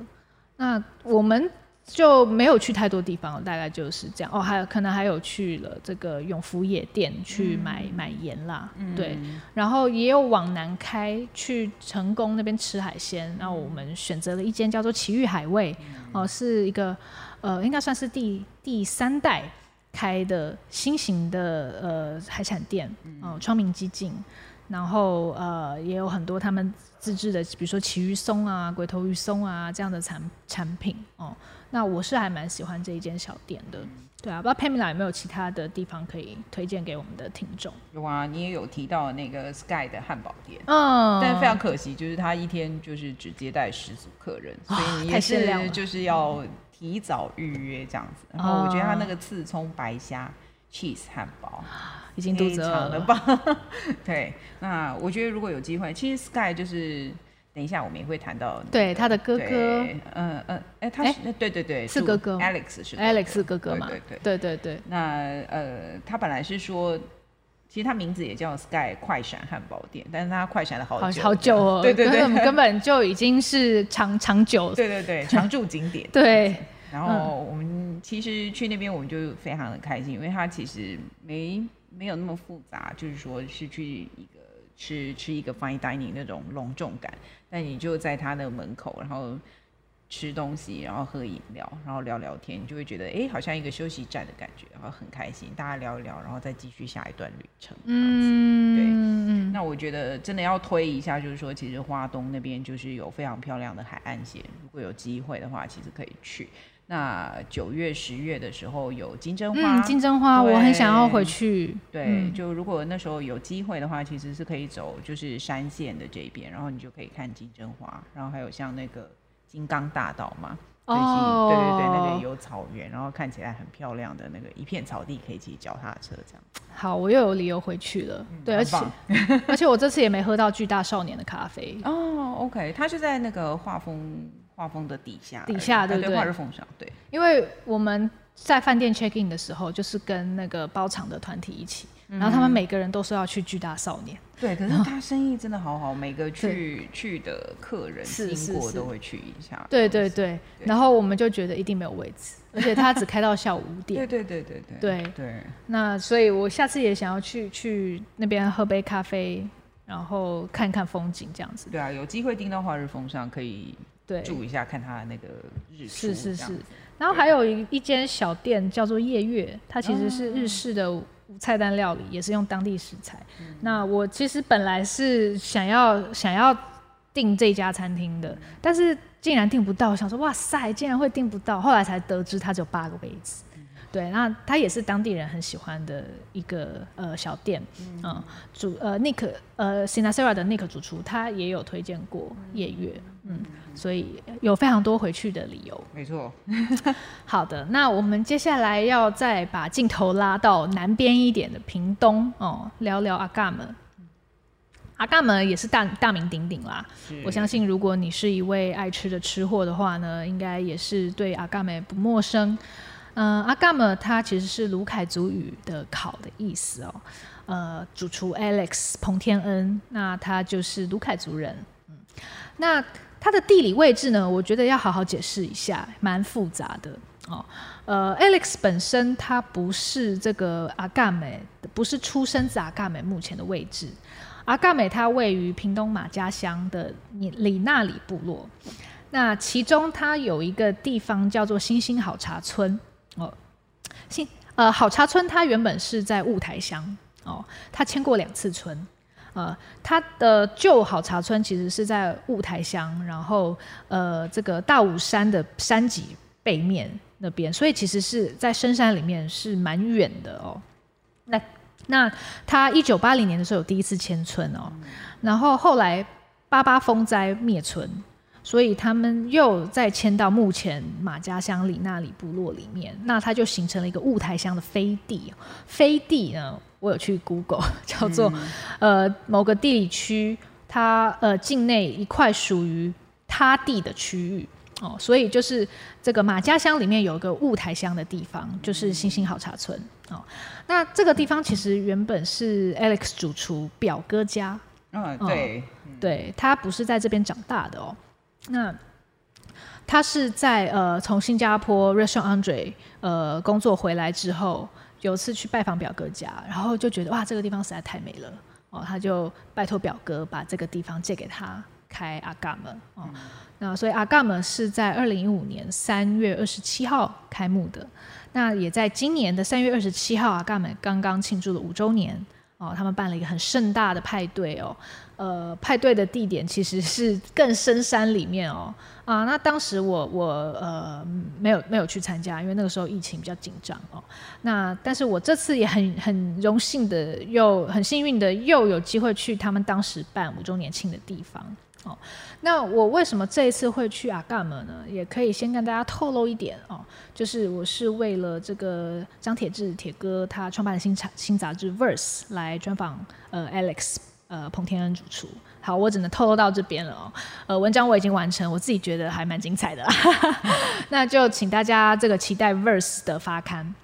A: 那我们。就没有去太多地方，大概就是这样。哦，还有可能还有去了这个永福野店去买、嗯、买盐啦，嗯、对。然后也有往南开去成功那边吃海鲜。那我们选择了一间叫做奇遇海味，哦、呃，是一个呃，应该算是第第三代开的新型的呃海产店，哦、呃，窗明几净。然后呃，也有很多他们自制的，比如说旗鱼松啊、鬼头鱼松啊这样的产产品哦。那我是还蛮喜欢这一间小店的，对啊，不知道 Pamela 有没有其他的地方可以推荐给我们的听众？
B: 有啊，你也有提到那个 Sky 的汉堡店，嗯，但非常可惜，就是他一天就是只接待十组客人，所以你也是就是要提早预约这样子。然后我觉得他那个刺葱白虾 cheese 汉堡。
A: 已经肚子饿了
B: 吧？对，那我觉得如果有机会，其实 Sky 就是等一下我们也会谈到、那个，
A: 对他的哥哥，
B: 嗯嗯，哎、呃，他是，欸、对对对，
A: 是哥哥
B: ，Alex 是
A: Alex 哥哥嘛？
B: 对对
A: 对对对对。
B: 那呃，他本来是说，其实它名字也叫 Sky 快闪汉堡店，但是它快闪了好久
A: 好，好久哦，
B: 对对对，
A: 根本根本就已经是长长久，
B: 对对对，常驻景点，
A: 对。
B: 然后我们其实去那边我们就非常的开心，因为它其实没。没有那么复杂，就是说是去一个吃吃一个 fine dining 那种隆重感，但你就在它的门口，然后吃东西，然后喝饮料，然后聊聊天，你就会觉得哎，好像一个休息站的感觉，然后很开心，大家聊一聊，然后再继续下一段旅程。嗯，对。那我觉得真的要推一下，就是说其实花东那边就是有非常漂亮的海岸线，如果有机会的话，其实可以去。那九月、十月的时候有金针花，
A: 嗯、金针花我很想要回去。
B: 对，
A: 嗯、
B: 就如果那时候有机会的话，其实是可以走就是山线的这边，然后你就可以看金针花，然后还有像那个金刚大道嘛，哦，对对对，那个有草原，然后看起来很漂亮的那个一片草地，可以骑脚踏车这样。
A: 好，我又有理由回去了。嗯、对，而且 而且我这次也没喝到巨大少年的咖啡。
B: 哦，OK，他是在那个画风。画风的底下，
A: 底下对不对？
B: 画日风上，对。
A: 因为我们在饭店 check in 的时候，就是跟那个包场的团体一起，然后他们每个人都说要去巨大少年。
B: 对，可是他生意真的好好，每个去去的客人经过都会去一下。
A: 对对对。然后我们就觉得一定没有位置，而且他只开到下午五点。
B: 对对对对
A: 对。对对。那所以，我下次也想要去去那边喝杯咖啡，然后看看风景这样子。
B: 对啊，有机会订到华日风上可以。
A: 对，
B: 住一下看他的那个日出，
A: 是是是，然后还有一一间小店叫做夜月，它其实是日式的菜单料理，也是用当地食材。嗯、那我其实本来是想要想要订这家餐厅的，但是竟然订不到，我想说哇塞，竟然会订不到，后来才得知它只有八个位置。对，那他也是当地人很喜欢的一个呃小店，嗯，主呃 Nick 呃 Sinasera 的 Nick 主厨他也有推荐过夜月，嗯，所以有非常多回去的理由。
B: 没错。
A: 好的，那我们接下来要再把镜头拉到南边一点的屏东哦，聊聊阿嘎们。阿嘎们也是大大名鼎鼎啦，我相信如果你是一位爱吃的吃货的话呢，应该也是对阿嘎们不陌生。嗯，阿嘎们它其实是卢凯族语的烤的意思哦。呃，主厨 Alex 彭天恩，那他就是卢凯族人。嗯，那它的地理位置呢，我觉得要好好解释一下，蛮复杂的哦。呃，Alex 本身他不是这个阿嘎美，不是出生自阿嘎美目前的位置。阿嘎美它位于屏东马家乡的里里纳里部落，那其中它有一个地方叫做星星好茶村。新呃，好茶村它原本是在雾台乡哦，它迁过两次村。呃，它的旧好茶村其实是在雾台乡，然后呃，这个大武山的山脊背面那边，所以其实是在深山里面是蛮远的哦。那那他一九八零年的时候有第一次迁村哦，然后后来八八风灾灭村，所以他们又再迁到目前马家乡里那里部落里面，那它就形成了一个雾台乡的飞地。飞地呢？我有去 Google，叫做、嗯、呃某个地理区，它呃境内一块属于他地的区域哦，所以就是这个马家乡里面有一个雾台乡的地方，就是星星好茶村哦。那这个地方其实原本是 Alex 主厨表哥家，
B: 嗯，对，
A: 哦、对他不是在这边长大的哦。那他是在呃从新加坡 Restaurant Andre 呃工作回来之后。有次去拜访表哥家，然后就觉得哇，这个地方实在太美了哦，他就拜托表哥把这个地方借给他开阿嘎们哦。嗯、那所以阿嘎们是在二零一五年三月二十七号开幕的，那也在今年的三月二十七号，阿嘎们刚刚庆祝了五周年哦，他们办了一个很盛大的派对哦。呃，派对的地点其实是更深山里面哦。啊，那当时我我呃没有没有去参加，因为那个时候疫情比较紧张哦。那但是我这次也很很荣幸的，又很幸运的又有机会去他们当时办五周年庆的地方哦。那我为什么这一次会去阿嘎们呢？也可以先跟大家透露一点哦，就是我是为了这个张铁志铁哥他创办的新杂新杂志 Verse 来专访呃 Alex。呃，彭天恩主厨，好，我只能透露到这边了哦。呃，文章我已经完成，我自己觉得还蛮精彩的，那就请大家这个期待 Verse 的发刊。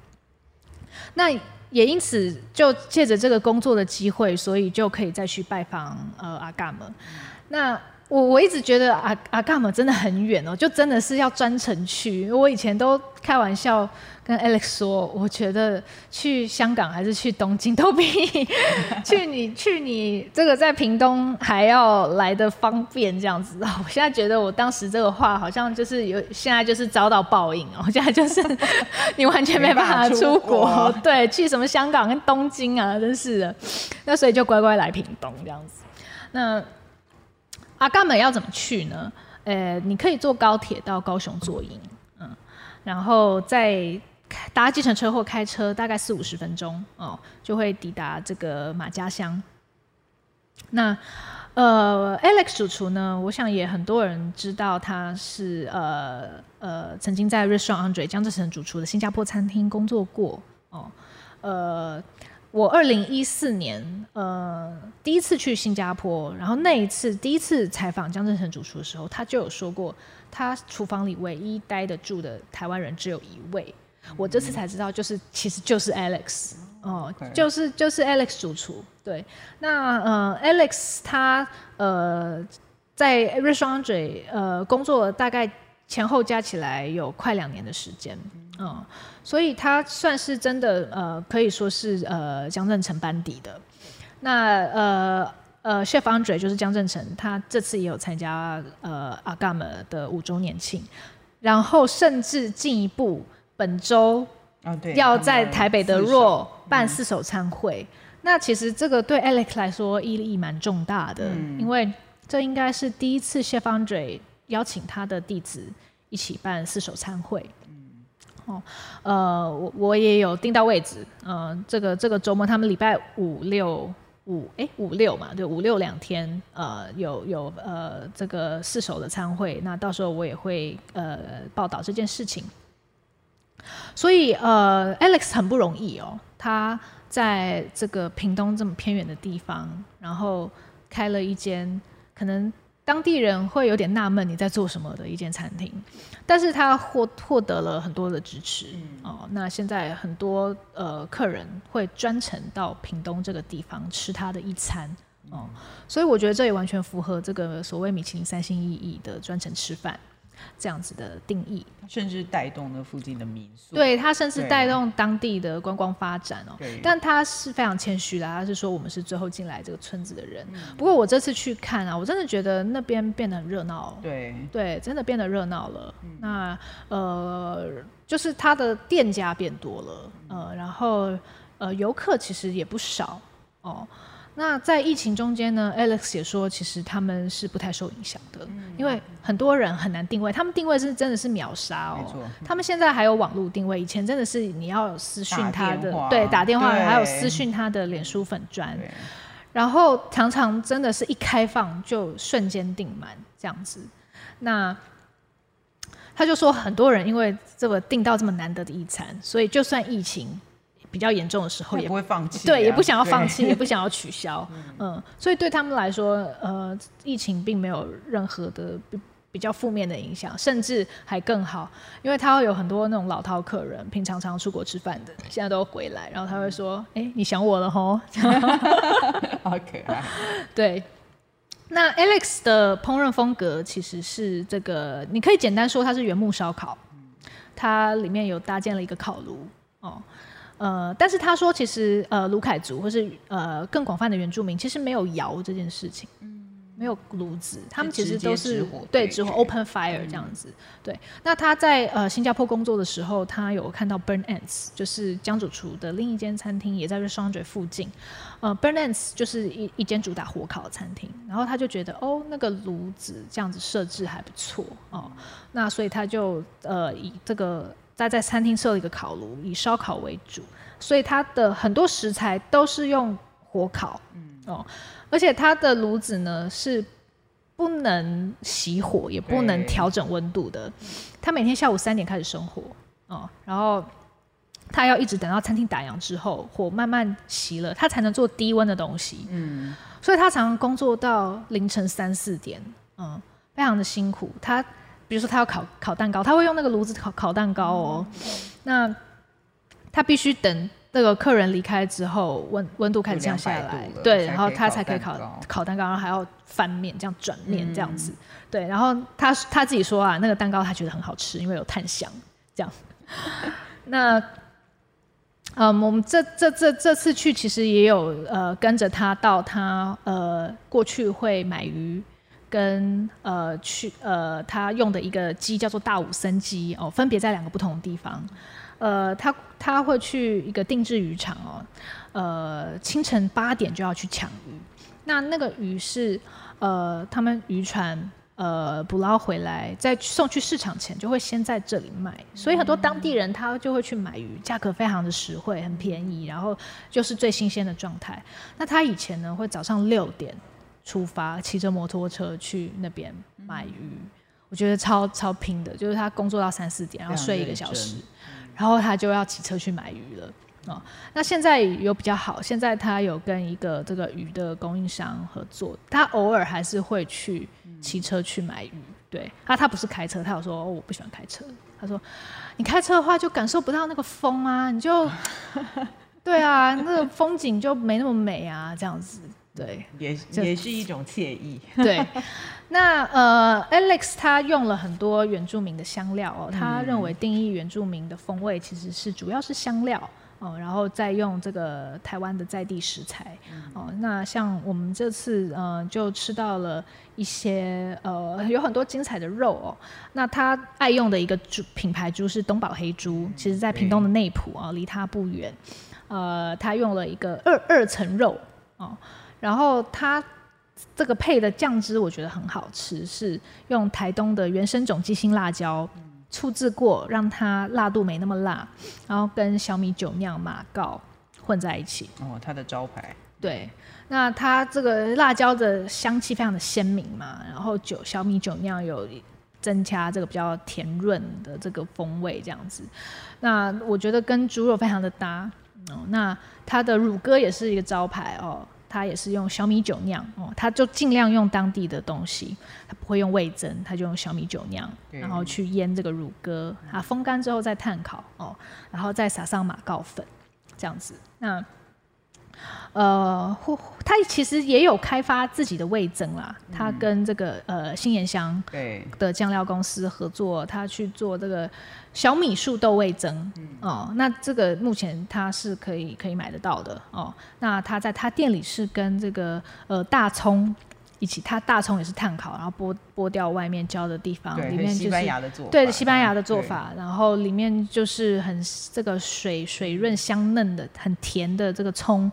A: 那也因此就借着这个工作的机会，所以就可以再去拜访呃阿嘎们。那我我一直觉得阿阿嘎姆真的很远哦，就真的是要专程去。我以前都开玩笑。跟 Alex 说，我觉得去香港还是去东京都比 去你去你这个在屏东还要来的方便这样子。我现在觉得我当时这个话好像就是有现在就是遭到报应哦，现在就是 你完全没办法出国，对，去什么香港跟东京啊，真是的。那所以就乖乖来屏东这样子。那阿嘎们要怎么去呢？呃，你可以坐高铁到高雄坐营，嗯，然后再。搭计程车或开车大概四五十分钟哦，就会抵达这个马家乡。那呃，Alex 主厨呢，我想也很多人知道他是呃呃曾经在 Restaurant Andre 江志诚主厨的新加坡餐厅工作过哦。呃，我二零一四年呃第一次去新加坡，然后那一次第一次采访江振成主厨的时候，他就有说过，他厨房里唯一待得住的台湾人只有一位。我这次才知道，就是其实就是 Alex 哦.就是就是 Alex 主厨。对，那呃，Alex 他呃在 Restaurant 呃工作大概前后加起来有快两年的时间，嗯、呃，所以他算是真的呃可以说是呃江振成班底的。那呃呃，Chef Andre 就是江振成，他这次也有参加呃阿嘎们的五周年庆，然后甚至进一步。本周要在台北的 RAW 办四手餐会，嗯、那其实这个对 Alex 来说意义蛮重大的，嗯、因为这应该是第一次 Chef Andre 邀请他的弟子一起办四手餐会。哦，呃，我我也有订到位置，呃，这个这个周末他们礼拜五六五哎五六嘛，对五六两天，呃，有有呃这个四手的餐会，那到时候我也会呃报道这件事情。所以，呃，Alex 很不容易哦。他在这个屏东这么偏远的地方，然后开了一间可能当地人会有点纳闷你在做什么的一间餐厅，但是他获获得了很多的支持哦。那现在很多呃客人会专程到屏东这个地方吃他的一餐哦，所以我觉得这也完全符合这个所谓米其林三星意义的专程吃饭。这样子的定义，
B: 甚至带动了附近的民宿。
A: 对，它甚至带动当地的观光发展哦。
B: 对。
A: 但他是非常谦虚的，他是说我们是最后进来这个村子的人。嗯。不过我这次去看啊，我真的觉得那边变得很热闹。
B: 对。
A: 对，真的变得热闹了。嗯。那呃，就是它的店家变多了，呃，然后呃，游客其实也不少哦。那在疫情中间呢，Alex 也说，其实他们是不太受影响的，嗯，因为很多人很难定位，他们定位是真的是秒杀哦。他们现在还有网络定位，以前真的是你要私讯他的，对，打电话，还有私讯他的脸书粉砖，然后常常真的是一开放就瞬间订满这样子。那他就说，很多人因为这个订到这么难得的一餐，所以就算疫情。比较严重的时候也，
B: 也不会放弃、啊，
A: 对，也不想要放弃，也不想要取消，嗯，所以对他们来说，呃，疫情并没有任何的比，比较负面的影响，甚至还更好，因为他会有很多那种老饕客人，平常常出国吃饭的，现在都回来，然后他会说：“哎、欸，你想我了吼。”
B: 好可爱。
A: 对，那 Alex 的烹饪风格其实是这个，你可以简单说它是原木烧烤，它里面有搭建了一个烤炉哦。呃，但是他说，其实呃，卢凯族或是呃更广泛的原住民，其实没有窑这件事情，嗯，没有炉子，他们其实都是对直火 open fire 这样子。嗯、对，那他在呃新加坡工作的时候，他有看到 Burn Ants，就是江主厨的另一间餐厅，也在 Restaurant 附近。呃，Burn Ants 就是一一间主打火烤的餐厅，然后他就觉得哦，那个炉子这样子设置还不错哦，那所以他就呃以这个。他在餐厅设了一个烤炉，以烧烤为主，所以它的很多食材都是用火烤，嗯哦，而且它的炉子呢是不能熄火，也不能调整温度的。他每天下午三点开始生火，哦，然后他要一直等到餐厅打烊之后，火慢慢熄了，他才能做低温的东西，嗯，所以他常常工作到凌晨三四点，嗯，非常的辛苦，他。比如说他要烤烤蛋糕，他会用那个炉子烤烤蛋糕哦。嗯、那他必须等那个客人离开之后，温温度开始降下来，对，然后他才可以烤烤蛋糕，然后还要翻面这样转面这样子，嗯、对。然后他他自己说啊，那个蛋糕他觉得很好吃，因为有炭香这样。那嗯，我们这这这这次去其实也有呃跟着他到他呃过去会买鱼。跟呃去呃他用的一个鸡叫做大武森鸡哦，分别在两个不同的地方。呃，他他会去一个定制渔场哦，呃，清晨八点就要去抢鱼。那那个鱼是呃他们渔船呃捕捞回来，在送去市场前就会先在这里卖，所以很多当地人他就会去买鱼，价格非常的实惠，很便宜，然后就是最新鲜的状态。那他以前呢会早上六点。出发，骑着摩托车去那边买鱼，嗯，我觉得超超拼的。就是他工作到三四点，然后睡一个小时，然后他就要骑车去买鱼了。哦，那现在有比较好，现在他有跟一个这个鱼的供应商合作，他偶尔还是会去骑车去买鱼。对，他他不是开车，他有说，哦，我不喜欢开车。他说你开车的话就感受不到那个风啊，你就 对啊，那个风景就没那么美啊，这样子。对，
B: 也也是一种惬意。
A: 对，那呃，Alex 他用了很多原住民的香料哦，他认为定义原住民的风味其实是主要是香料哦，然后再用这个台湾的在地食材哦。那像我们这次呃就吃到了一些呃有很多精彩的肉哦。那他爱用的一个猪品牌猪是东宝黑猪，其实在屏东的内埔啊，离他不远。呃，他用了一个二二层肉哦。然后它这个配的酱汁我觉得很好吃，是用台东的原生种鸡心辣椒醋制过，让它辣度没那么辣，然后跟小米酒酿马告混在一起。
B: 哦，它的招牌。
A: 对，那它这个辣椒的香气非常的鲜明嘛，然后酒小米酒酿有增加这个比较甜润的这个风味，这样子。那我觉得跟猪肉非常的搭。哦，那它的乳鸽也是一个招牌哦。他也是用小米酒酿哦，他就尽量用当地的东西，他不会用味增，他就用小米酒酿，然后去腌这个乳鸽，啊，风干之后再炭烤哦，然后再撒上马告粉，这样子。那呃，或他其实也有开发自己的味增啦。他、嗯、跟这个呃新盐乡的酱料公司合作，他去做这个小米树豆味增、嗯、哦。那这个目前他是可以可以买得到的哦。那他在他店里是跟这个呃大葱。一起，它大葱也是炭烤，然后剥剥掉外面焦的地方，里面就是
B: 西班牙的做法，
A: 对西班牙的做法，然后里面就是很这个水水润香嫩的，很甜的这个葱，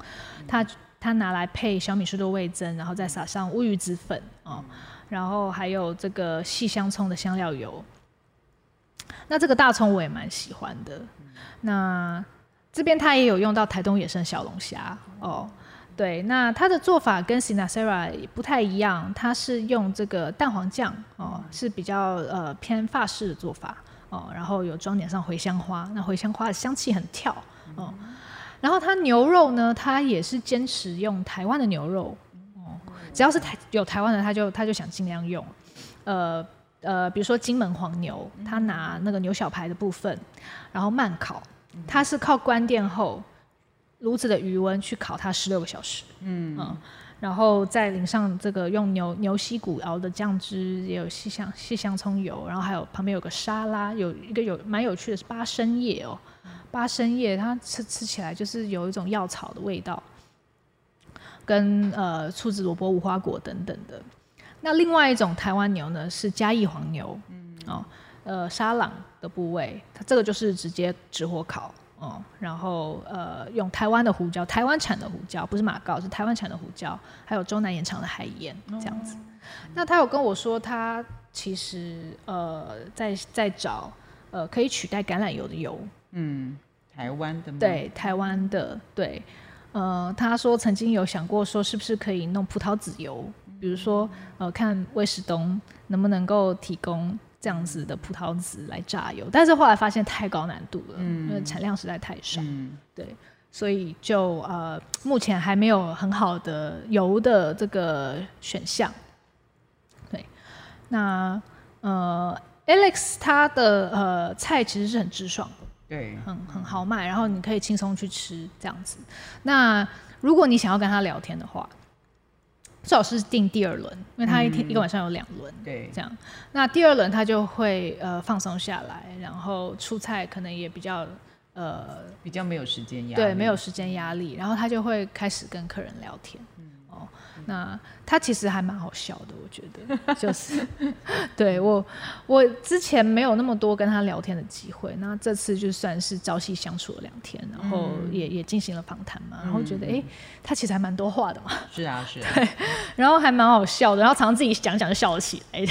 A: 它它拿来配小米树豆味增，然后再撒上乌鱼子粉哦，然后还有这个细香葱的香料油。那这个大葱我也蛮喜欢的，那这边它也有用到台东野生小龙虾哦。对，那它的做法跟 Sinasera 不太一样，它是用这个蛋黄酱哦，是比较呃偏法式的做法哦，然后有装点上茴香花，那茴香花的香气很跳哦。然后它牛肉呢，它也是坚持用台湾的牛肉哦，只要是台有台湾的，他就他就想尽量用。呃呃，比如说金门黄牛，他拿那个牛小排的部分，然后慢烤，它是靠关店后。炉子的余温去烤它十六个小时，嗯，嗯，然后再淋上这个用牛牛膝骨熬的酱汁，也有细香细香葱油，然后还有旁边有个沙拉，有一个有蛮有趣的是八生叶哦，八生叶它吃吃起来就是有一种药草的味道，跟呃醋子萝卜无花果等等的。那另外一种台湾牛呢是嘉义黄牛，嗯，哦，呃沙朗的部位，它这个就是直接直火烤。哦，然后呃，用台湾的胡椒，台湾产的胡椒，不是马告，是台湾产的胡椒，还有中南盐场的海盐这样子。哦、那他有跟我说，他其实呃，在在找呃可以取代橄榄油的油。
B: 嗯，台湾的吗？
A: 对，台湾的对。呃，他说曾经有想过说，是不是可以弄葡萄籽油，比如说呃，看威石东能不能够提供。这样子的葡萄籽来榨油，但是后来发现太高难度了，嗯、因为产量实在太少，嗯、对，所以就呃目前还没有很好的油的这个选项。对，那呃 Alex 他的呃菜其实是很直爽
B: 的，对，
A: 很很豪迈，然后你可以轻松去吃这样子。那如果你想要跟他聊天的话。最好是定第二轮，因为他一天、嗯、一个晚上有两轮，
B: 对，
A: 这样。那第二轮他就会呃放松下来，然后出菜可能也比较呃
B: 比较没有时间压力，
A: 对，没有时间压力，然后他就会开始跟客人聊天。那他其实还蛮好笑的，我觉得，就是，对我，我之前没有那么多跟他聊天的机会，那这次就算是朝夕相处了两天，然后也、嗯、也进行了访谈嘛，然后觉得，哎、欸，他其实还蛮多话的嘛，
B: 是啊，是啊，
A: 对，然后还蛮好笑的，然后常常自己讲讲就笑了起来，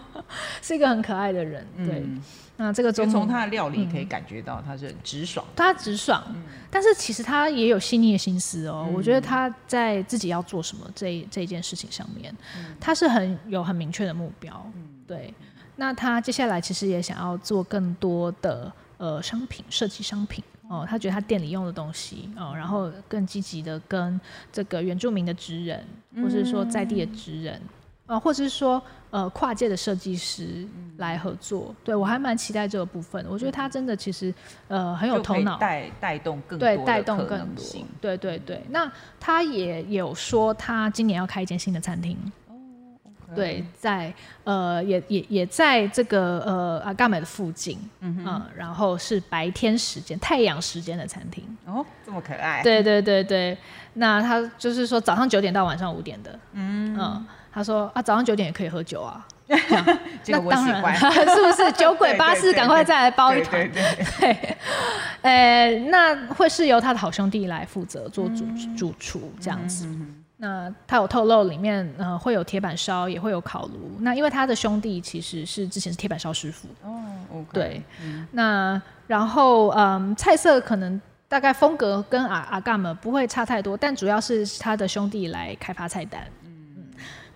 A: 是一个很可爱的人，对。嗯那这个就
B: 从他的料理可以感觉到他是很直爽，
A: 他直爽，嗯、但是其实他也有细腻的心思哦。嗯、我觉得他在自己要做什么这这件事情上面，嗯、他是很有很明确的目标。嗯、对，那他接下来其实也想要做更多的呃商品设计商品哦。他觉得他店里用的东西哦，然后更积极的跟这个原住民的职人，或是说在地的职人。嗯呃，或者是说，呃，跨界的设计师来合作，嗯、对我还蛮期待这个部分。我觉得他真的其实，呃，很有头脑，
B: 带带动更多
A: 对带动更多，对对对。那他也有说，他今年要开一间新的餐厅。哦、对，在呃，也也也在这个呃阿嘎美的附近，嗯哼、呃，然后是白天时间、太阳时间的餐厅。
B: 哦，这么可爱。
A: 对对对对，那他就是说早上九点到晚上五点的，嗯嗯。呃他说啊，早上九点也可以喝酒啊，
B: 那当然，
A: 是不是酒鬼巴士赶快再来包一团？对，呃，那会是由他的好兄弟来负责做主主厨这样子。那他有透露里面呃会有铁板烧，也会有烤炉。那因为他的兄弟其实是之前是铁板烧师傅哦，对，那然后嗯，菜色可能大概风格跟阿阿嘎们不会差太多，但主要是他的兄弟来开发菜单。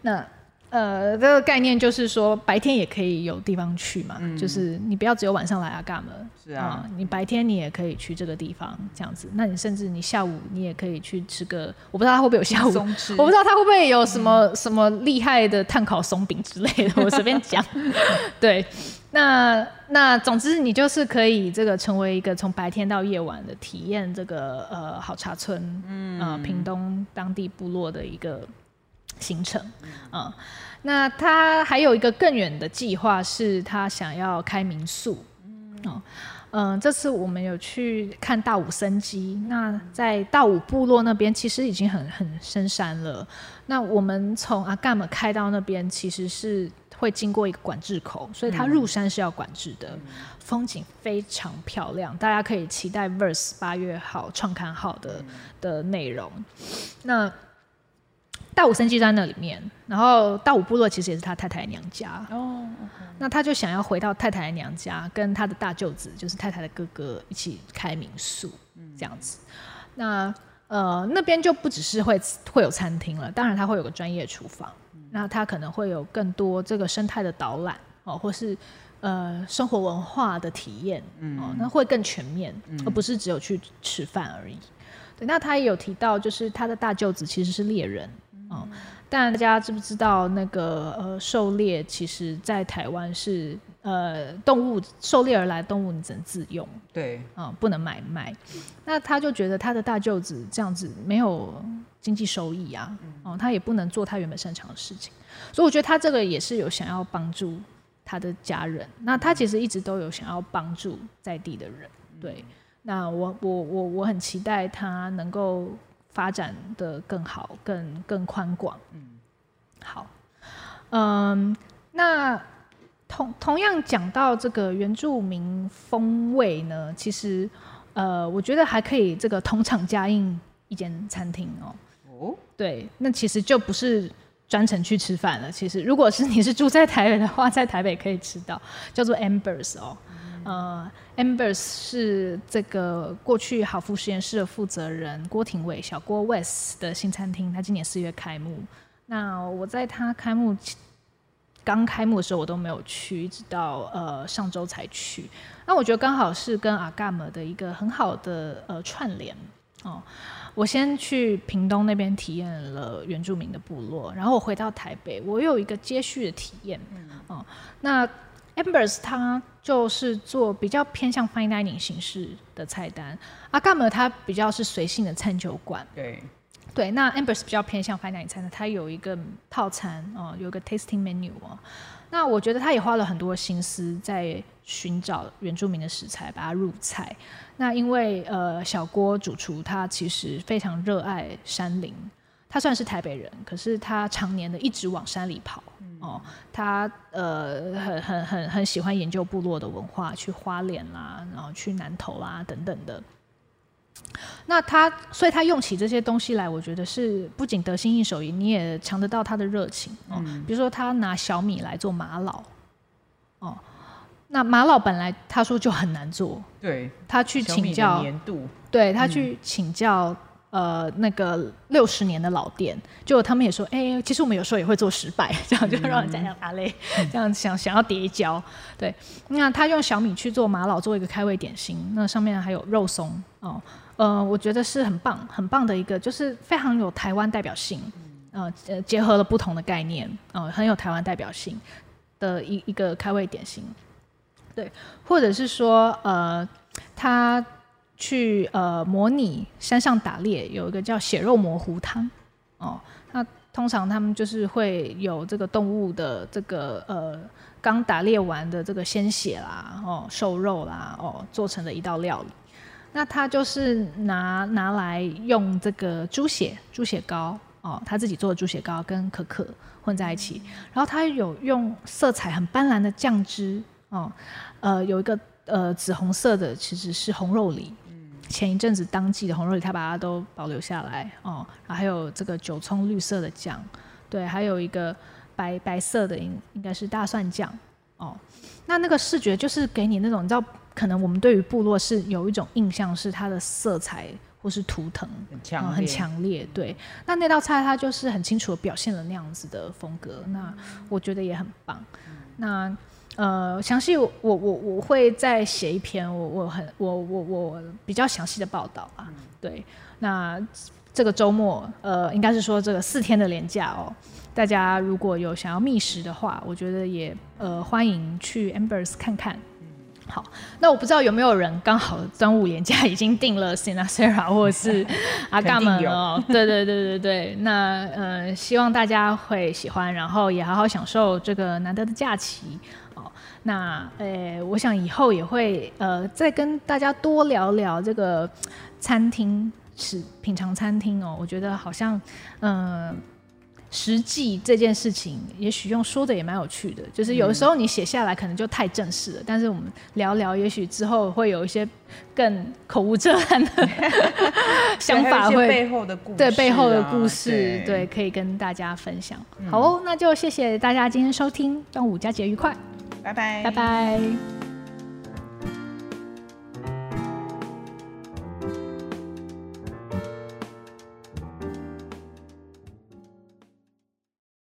A: 那呃，这个概念就是说，白天也可以有地方去嘛，嗯、就是你不要只有晚上来阿嘎门，
B: 是啊、
A: 呃，你白天你也可以去这个地方这样子。那你甚至你下午你也可以去吃个，我不知道他会不会有下午，我不知道他会不会有什么、嗯、什么厉害的碳烤松饼之类的，我随便讲。对，那那总之，你就是可以这个成为一个从白天到夜晚的体验这个呃好茶村，嗯，呃，屏东当地部落的一个行程，嗯，呃，那他还有一个更远的计划，是他想要开民宿，嗯，嗯，呃，这次我们有去看大武森基，那在大武部落那边其实已经很很深山了，那我们从阿干姆开到那边其实是。会经过一个管制口，所以它入山是要管制的。嗯、风景非常漂亮，大家可以期待 Verse 八月号创刊号的、嗯、的内容。那大武森基在那里面，然后大武部落其实也是他太太的娘家哦。Okay、那他就想要回到太太的娘家，跟他的大舅子，就是太太的哥哥一起开民宿，嗯、这样子。那呃，那边就不只是会会有餐厅了，当然他会有个专业厨房。那他可能会有更多这个生态的导览哦，或是呃生活文化的体验，嗯、哦，那会更全面，嗯、而不是只有去吃饭而已。对，那他也有提到，就是他的大舅子其实是猎人，哦，嗯、但大家知不知道那个呃狩猎，其实在台湾是呃动物狩猎而来的动物，你只能自用，
B: 对，
A: 啊、哦，不能买卖。那他就觉得他的大舅子这样子没有。经济收益啊，哦，他也不能做他原本擅长的事情，所以我觉得他这个也是有想要帮助他的家人。那他其实一直都有想要帮助在地的人，对。那我我我我很期待他能够发展的更好，更更宽广。嗯，好，嗯，那同同样讲到这个原住民风味呢，其实呃，我觉得还可以这个同场加映一间餐厅哦。哦，对，那其实就不是专程去吃饭了。其实，如果是你是住在台北的话，在台北可以吃到，叫做 Ambers 哦，嗯、呃，Ambers 是这个过去好福实验室的负责人郭廷伟小郭 West 的新餐厅，他今年四月开幕。那我在他开幕刚开幕的时候，我都没有去，一直到呃上周才去。那我觉得刚好是跟阿嘎姆的一个很好的呃串联哦。我先去屏东那边体验了原住民的部落，然后我回到台北，我有一个接续的体验。嗯，哦，那 Ambers 它就是做比较偏向 fine dining 形式的菜单，阿嘎姆它比较是随性的餐酒馆。对，对，那 Ambers 比较偏向 fine dining 餐单，它有一个套餐哦，有一个 tasting menu 哦。那我觉得他也花了很多心思在寻找原住民的食材，把它入菜。那因为呃，小郭主厨他其实非常热爱山林，他虽然是台北人，可是他常年的一直往山里跑、嗯、哦。他呃很很很很喜欢研究部落的文化，去花莲啦，然后去南投啦等等的。那他，所以他用起这些东西来，我觉得是不仅得心应手，你也尝得到他的热情哦。嗯、比如说，他拿小米来做玛瑙，哦，那玛瑙本来他说就很难做，
B: 对，
A: 他去请教
B: 年度，
A: 对他去请教、嗯、呃那个六十年的老店，就他们也说，哎、欸，其实我们有时候也会做失败，这样就让人家想打雷，嗯、这样想想要叠胶，对。那他用小米去做玛瑙，做一个开胃点心，那上面还有肉松哦。呃，我觉得是很棒、很棒的一个，就是非常有台湾代表性，呃，结合了不同的概念，呃，很有台湾代表性的一一个开胃点心，对，或者是说，呃，他去呃模拟山上打猎，有一个叫血肉模糊汤，哦，那通常他们就是会有这个动物的这个呃刚打猎完的这个鲜血啦，哦，瘦肉啦，哦，做成的一道料理。那他就是拿拿来用这个猪血猪血糕哦，他自己做的猪血糕跟可可混在一起，然后他有用色彩很斑斓的酱汁哦，呃，有一个呃紫红色的其实是红肉梨，前一阵子当季的红肉里，他把它都保留下来哦，然后还有这个九葱绿色的酱，对，还有一个白白色的应应该是大蒜酱哦，那那个视觉就是给你那种你知道。可能我们对于部落是有一种印象，是它的色彩或是图腾很强烈，嗯，很强烈。对，那那道菜它就是很清楚的表现了那样子的风格。那我觉得也很棒。那呃，详细我我我会再写一篇，我我很我我我比较详细的报道啊。对，那这个周末，呃，应该是说这个四天的连假哦，大家如果有想要觅食的话，我觉得也呃欢迎去 Ambers 看看。好，那我不知道有没有人刚好端午连假已经订了 Sinasera 或者是 阿嘎们哦？对对对对对，那呃希望大家会喜欢，然后也好好享受这个难得的假期哦。那呃，我想以后也会呃再跟大家多聊聊这个餐厅是品尝餐厅哦。我觉得好像嗯。呃实际这件事情，也许用说的也蛮有趣的。就是有的时候你写下来可能就太正式了，嗯、但是我们聊聊，也许之后会有一些更口无遮拦的 想法，会
B: 背后的故事、啊，
A: 对背后的故事，对，对，可以跟大家分享。嗯、好哦，那就谢谢大家今天收听，端午佳节愉快，拜拜，